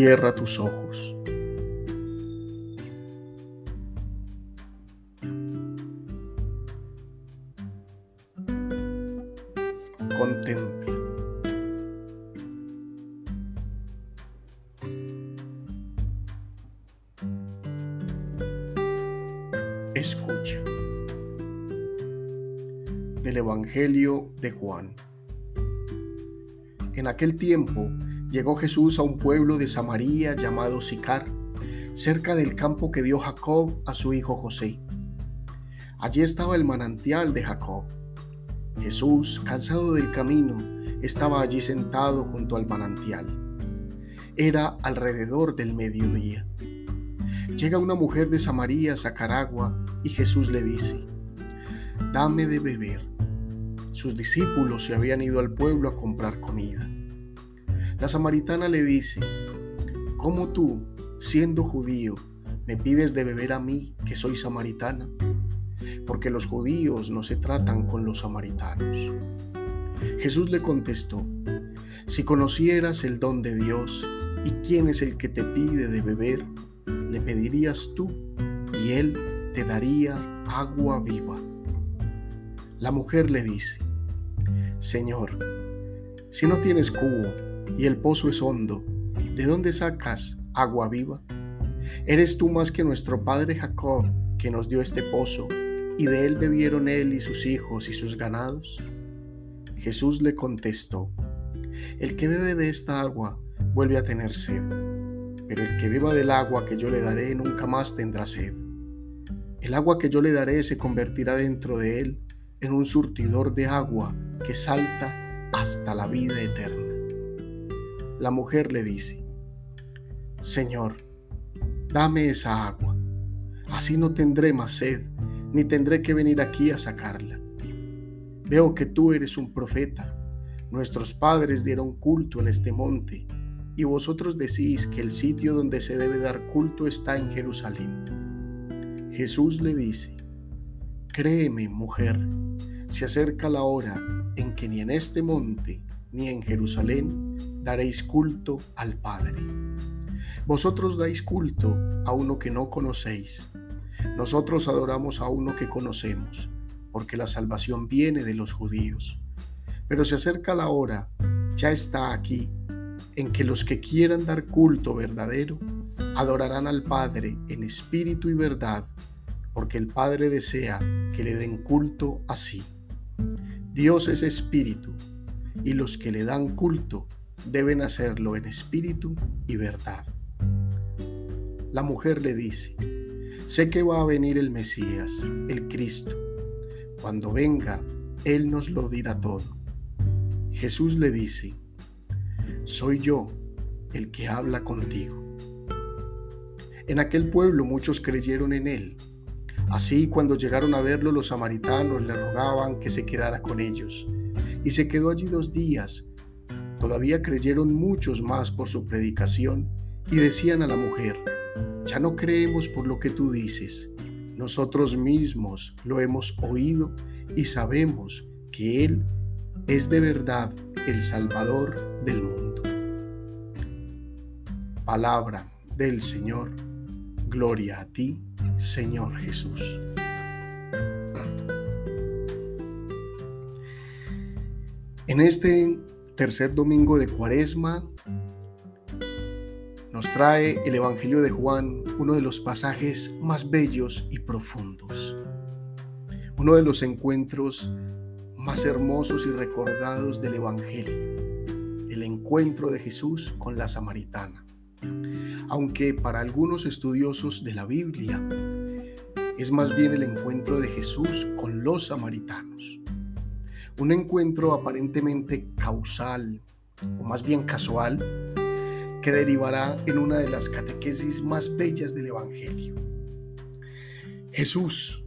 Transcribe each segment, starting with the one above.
Cierra tus ojos. Contempla. Escucha. Del Evangelio de Juan. En aquel tiempo, llegó Jesús a un pueblo de Samaria llamado Sicar, cerca del campo que dio Jacob a su hijo José. Allí estaba el manantial de Jacob. Jesús, cansado del camino, estaba allí sentado junto al manantial. Era alrededor del mediodía. Llega una mujer de Samaria a sacar agua y Jesús le dice, Dame de beber. Sus discípulos se habían ido al pueblo a comprar comida. La samaritana le dice, ¿cómo tú, siendo judío, me pides de beber a mí, que soy samaritana? Porque los judíos no se tratan con los samaritanos. Jesús le contestó, si conocieras el don de Dios y quién es el que te pide de beber, le pedirías tú y él te daría agua viva. La mujer le dice, Señor, si no tienes cubo, y el pozo es hondo, ¿de dónde sacas agua viva? ¿Eres tú más que nuestro padre Jacob, que nos dio este pozo, y de él bebieron él y sus hijos y sus ganados? Jesús le contestó, El que bebe de esta agua vuelve a tener sed, pero el que beba del agua que yo le daré nunca más tendrá sed. El agua que yo le daré se convertirá dentro de él en un surtidor de agua que salta hasta la vida eterna. La mujer le dice, Señor, dame esa agua, así no tendré más sed, ni tendré que venir aquí a sacarla. Veo que tú eres un profeta. Nuestros padres dieron culto en este monte, y vosotros decís que el sitio donde se debe dar culto está en Jerusalén. Jesús le dice, Créeme, mujer, se acerca la hora en que ni en este monte ni en Jerusalén daréis culto al Padre. Vosotros dais culto a uno que no conocéis. Nosotros adoramos a uno que conocemos, porque la salvación viene de los judíos. Pero se acerca la hora, ya está aquí, en que los que quieran dar culto verdadero adorarán al Padre en espíritu y verdad, porque el Padre desea que le den culto así. Dios es espíritu y los que le dan culto deben hacerlo en espíritu y verdad. La mujer le dice, sé que va a venir el Mesías, el Cristo. Cuando venga, Él nos lo dirá todo. Jesús le dice, soy yo el que habla contigo. En aquel pueblo muchos creyeron en Él. Así cuando llegaron a verlo los samaritanos le rogaban que se quedara con ellos y se quedó allí dos días. Todavía creyeron muchos más por su predicación y decían a la mujer, ya no creemos por lo que tú dices, nosotros mismos lo hemos oído y sabemos que Él es de verdad el Salvador del mundo. Palabra del Señor, gloria a ti, Señor Jesús. En este tercer domingo de Cuaresma nos trae el Evangelio de Juan uno de los pasajes más bellos y profundos, uno de los encuentros más hermosos y recordados del Evangelio, el encuentro de Jesús con la samaritana. Aunque para algunos estudiosos de la Biblia es más bien el encuentro de Jesús con los samaritanos. Un encuentro aparentemente causal, o más bien casual, que derivará en una de las catequesis más bellas del Evangelio. Jesús,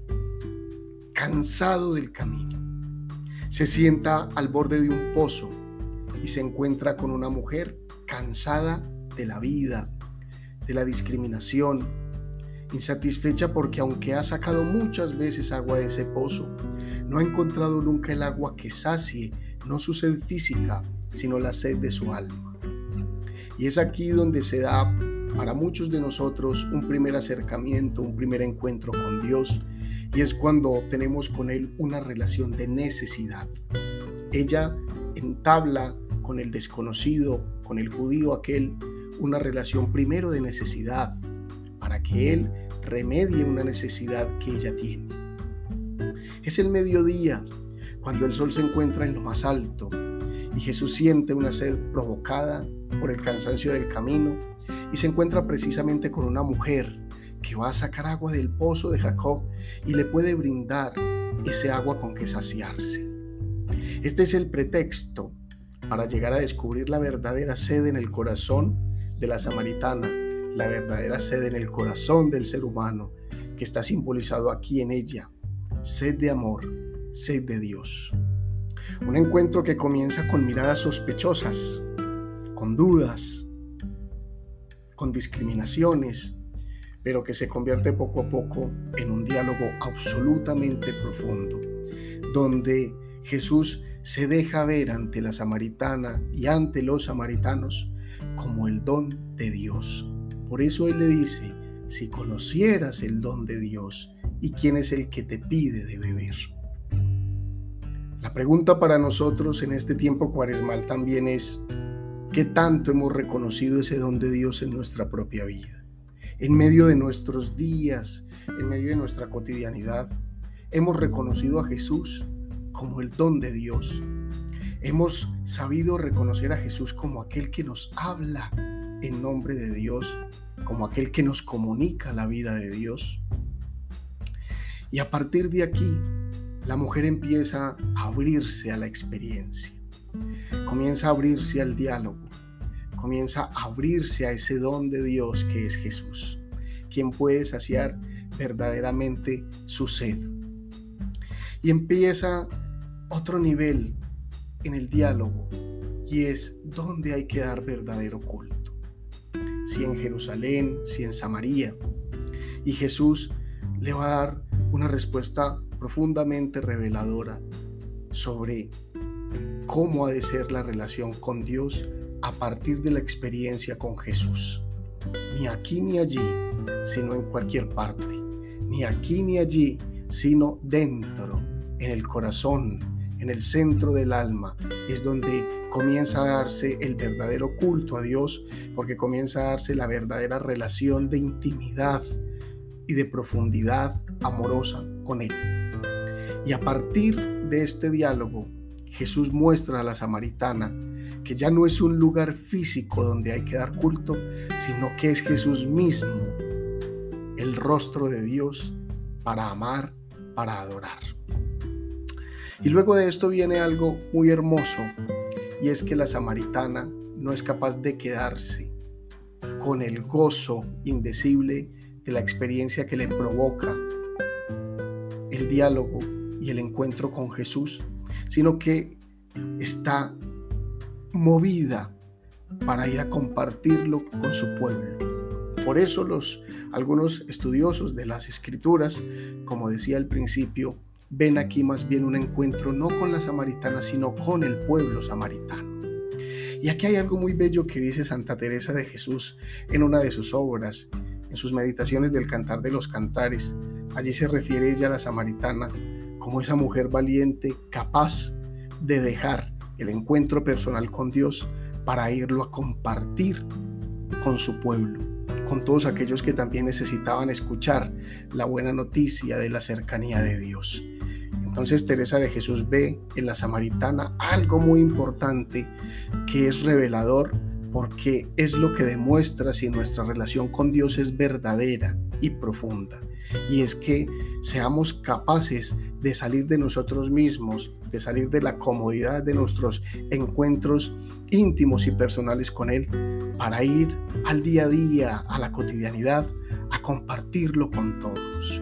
cansado del camino, se sienta al borde de un pozo y se encuentra con una mujer cansada de la vida, de la discriminación, insatisfecha porque aunque ha sacado muchas veces agua de ese pozo, no ha encontrado nunca el agua que sacie no su sed física, sino la sed de su alma. Y es aquí donde se da para muchos de nosotros un primer acercamiento, un primer encuentro con Dios. Y es cuando tenemos con Él una relación de necesidad. Ella entabla con el desconocido, con el judío aquel, una relación primero de necesidad, para que Él remedie una necesidad que ella tiene. Es el mediodía, cuando el sol se encuentra en lo más alto y Jesús siente una sed provocada por el cansancio del camino y se encuentra precisamente con una mujer que va a sacar agua del pozo de Jacob y le puede brindar ese agua con que saciarse. Este es el pretexto para llegar a descubrir la verdadera sed en el corazón de la samaritana, la verdadera sed en el corazón del ser humano, que está simbolizado aquí en ella, sed de amor, sed de Dios. Un encuentro que comienza con miradas sospechosas, con dudas, con discriminaciones, pero que se convierte poco a poco en un diálogo absolutamente profundo, donde Jesús se deja ver ante la samaritana y ante los samaritanos como el don de Dios. Por eso Él le dice, si conocieras el don de Dios y quién es el que te pide de beber. La pregunta para nosotros en este tiempo cuaresmal también es, ¿qué tanto hemos reconocido ese don de Dios en nuestra propia vida? En medio de nuestros días, en medio de nuestra cotidianidad, hemos reconocido a Jesús como el don de Dios. Hemos sabido reconocer a Jesús como aquel que nos habla en nombre de Dios, como aquel que nos comunica la vida de Dios. Y a partir de aquí, la mujer empieza a abrirse a la experiencia, comienza a abrirse al diálogo, comienza a abrirse a ese don de Dios que es Jesús, quien puede saciar verdaderamente su sed. Y empieza otro nivel en el diálogo y es dónde hay que dar verdadero culto. Si en Jerusalén, si en Samaria. Y Jesús le va a dar una respuesta profundamente reveladora sobre cómo ha de ser la relación con Dios a partir de la experiencia con Jesús. Ni aquí ni allí, sino en cualquier parte. Ni aquí ni allí, sino dentro, en el corazón, en el centro del alma, es donde comienza a darse el verdadero culto a Dios, porque comienza a darse la verdadera relación de intimidad y de profundidad amorosa con Él. Y a partir de este diálogo, Jesús muestra a la samaritana que ya no es un lugar físico donde hay que dar culto, sino que es Jesús mismo, el rostro de Dios para amar, para adorar. Y luego de esto viene algo muy hermoso, y es que la samaritana no es capaz de quedarse con el gozo indecible de la experiencia que le provoca el diálogo y el encuentro con Jesús, sino que está movida para ir a compartirlo con su pueblo. Por eso los algunos estudiosos de las escrituras, como decía al principio, ven aquí más bien un encuentro no con la samaritana, sino con el pueblo samaritano. Y aquí hay algo muy bello que dice Santa Teresa de Jesús en una de sus obras, en sus meditaciones del Cantar de los Cantares. Allí se refiere ella a la samaritana como esa mujer valiente capaz de dejar el encuentro personal con Dios para irlo a compartir con su pueblo, con todos aquellos que también necesitaban escuchar la buena noticia de la cercanía de Dios. Entonces Teresa de Jesús ve en la samaritana algo muy importante que es revelador porque es lo que demuestra si nuestra relación con Dios es verdadera y profunda. Y es que seamos capaces de salir de nosotros mismos, de salir de la comodidad de nuestros encuentros íntimos y personales con Él, para ir al día a día, a la cotidianidad, a compartirlo con todos.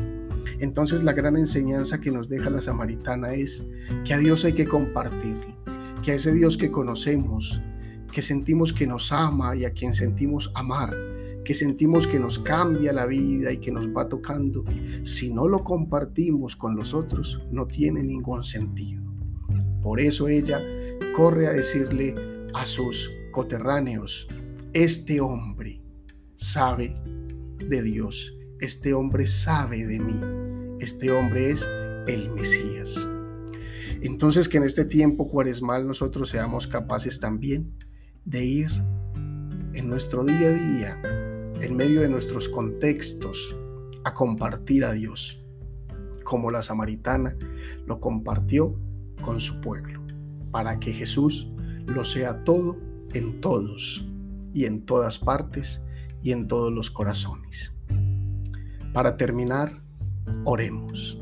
Entonces la gran enseñanza que nos deja la samaritana es que a Dios hay que compartirlo, que a ese Dios que conocemos, que sentimos que nos ama y a quien sentimos amar, que sentimos que nos cambia la vida y que nos va tocando, si no lo compartimos con los otros, no tiene ningún sentido. Por eso ella corre a decirle a sus coterráneos, este hombre sabe de Dios, este hombre sabe de mí, este hombre es el Mesías. Entonces que en este tiempo cuaresmal nosotros seamos capaces también de ir en nuestro día a día, en medio de nuestros contextos, a compartir a Dios, como la samaritana lo compartió con su pueblo, para que Jesús lo sea todo en todos y en todas partes y en todos los corazones. Para terminar, oremos.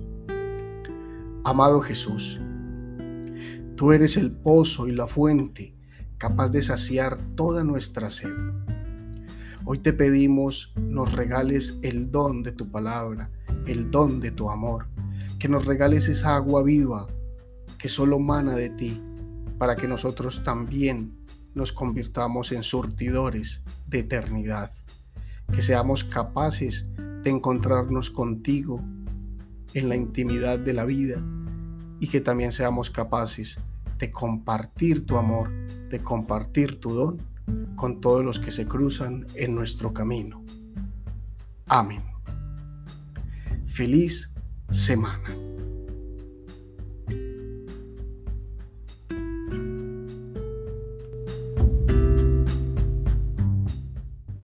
Amado Jesús, tú eres el pozo y la fuente capaz de saciar toda nuestra sed. Hoy te pedimos nos regales el don de tu palabra, el don de tu amor, que nos regales esa agua viva que solo mana de ti, para que nosotros también nos convirtamos en surtidores de eternidad, que seamos capaces de encontrarnos contigo en la intimidad de la vida y que también seamos capaces de compartir tu amor, de compartir tu don con todos los que se cruzan en nuestro camino. Amén. Feliz semana.